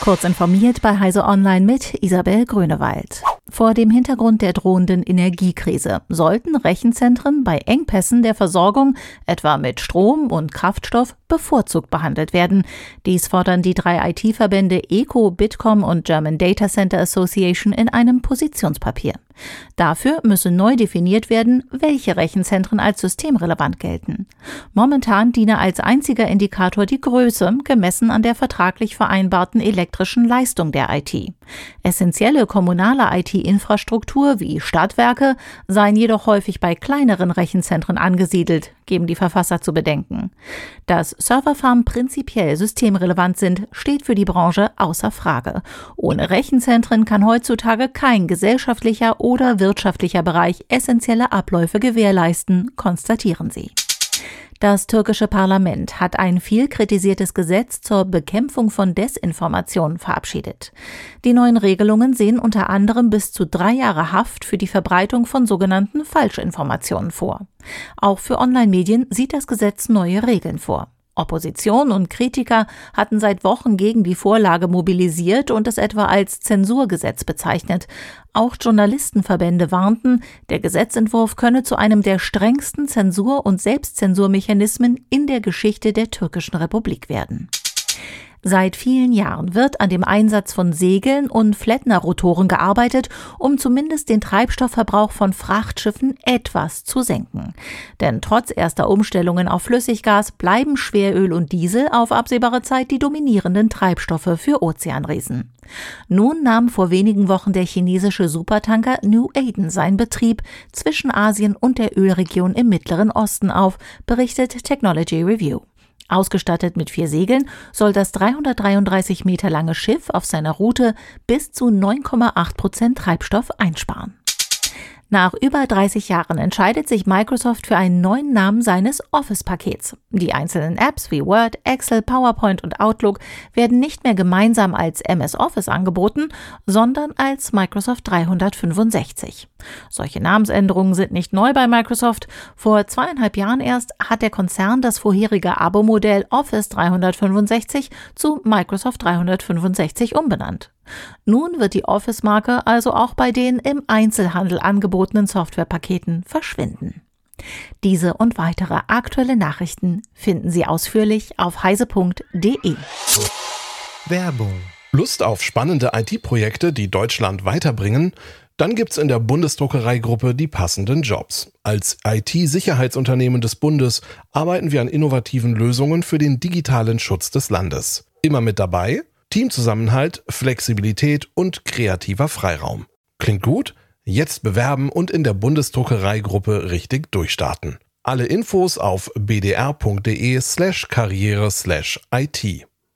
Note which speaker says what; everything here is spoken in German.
Speaker 1: Kurz informiert bei Heise Online mit Isabel Grünewald. Vor dem Hintergrund der drohenden Energiekrise sollten Rechenzentren bei Engpässen der Versorgung, etwa mit Strom und Kraftstoff, bevorzugt behandelt werden. Dies fordern die drei IT-Verbände ECO, Bitkom und German Data Center Association in einem Positionspapier. Dafür müsse neu definiert werden, welche Rechenzentren als systemrelevant gelten. Momentan diene als einziger Indikator die Größe, gemessen an der vertraglich vereinbarten elektrischen Leistung der IT. Essentielle kommunale IT-Infrastruktur wie Stadtwerke seien jedoch häufig bei kleineren Rechenzentren angesiedelt, geben die Verfasser zu bedenken. Dass Serverfarmen prinzipiell systemrelevant sind, steht für die Branche außer Frage. Ohne Rechenzentren kann heutzutage kein gesellschaftlicher oder wirtschaftlicher Bereich essentielle Abläufe gewährleisten, konstatieren sie. Das türkische Parlament hat ein viel kritisiertes Gesetz zur Bekämpfung von Desinformation verabschiedet. Die neuen Regelungen sehen unter anderem bis zu drei Jahre Haft für die Verbreitung von sogenannten Falschinformationen vor. Auch für Online-Medien sieht das Gesetz neue Regeln vor. Opposition und Kritiker hatten seit Wochen gegen die Vorlage mobilisiert und es etwa als Zensurgesetz bezeichnet. Auch Journalistenverbände warnten, der Gesetzentwurf könne zu einem der strengsten Zensur- und Selbstzensurmechanismen in der Geschichte der türkischen Republik werden. Seit vielen Jahren wird an dem Einsatz von Segeln und Flettnerrotoren gearbeitet, um zumindest den Treibstoffverbrauch von Frachtschiffen etwas zu senken. Denn trotz erster Umstellungen auf Flüssiggas bleiben Schweröl und Diesel auf absehbare Zeit die dominierenden Treibstoffe für Ozeanriesen. Nun nahm vor wenigen Wochen der chinesische Supertanker New Aden seinen Betrieb zwischen Asien und der Ölregion im Mittleren Osten auf, berichtet Technology Review. Ausgestattet mit vier Segeln soll das 333 Meter lange Schiff auf seiner Route bis zu 9,8 Prozent Treibstoff einsparen. Nach über 30 Jahren entscheidet sich Microsoft für einen neuen Namen seines Office-Pakets. Die einzelnen Apps wie Word, Excel, PowerPoint und Outlook werden nicht mehr gemeinsam als MS Office angeboten, sondern als Microsoft 365. Solche Namensänderungen sind nicht neu bei Microsoft. Vor zweieinhalb Jahren erst hat der Konzern das vorherige Abo-Modell Office 365 zu Microsoft 365 umbenannt. Nun wird die Office-Marke also auch bei den im Einzelhandel angebotenen Softwarepaketen verschwinden. Diese und weitere aktuelle Nachrichten finden Sie ausführlich auf heise.de.
Speaker 2: Werbung. Lust auf spannende IT-Projekte, die Deutschland weiterbringen? Dann gibt's in der Bundesdruckereigruppe die passenden Jobs. Als IT-Sicherheitsunternehmen des Bundes arbeiten wir an innovativen Lösungen für den digitalen Schutz des Landes. Immer mit dabei Teamzusammenhalt, Flexibilität und kreativer Freiraum. Klingt gut? Jetzt bewerben und in der Bundesdruckereigruppe richtig durchstarten. Alle Infos auf bdr.de slash karriere slash IT.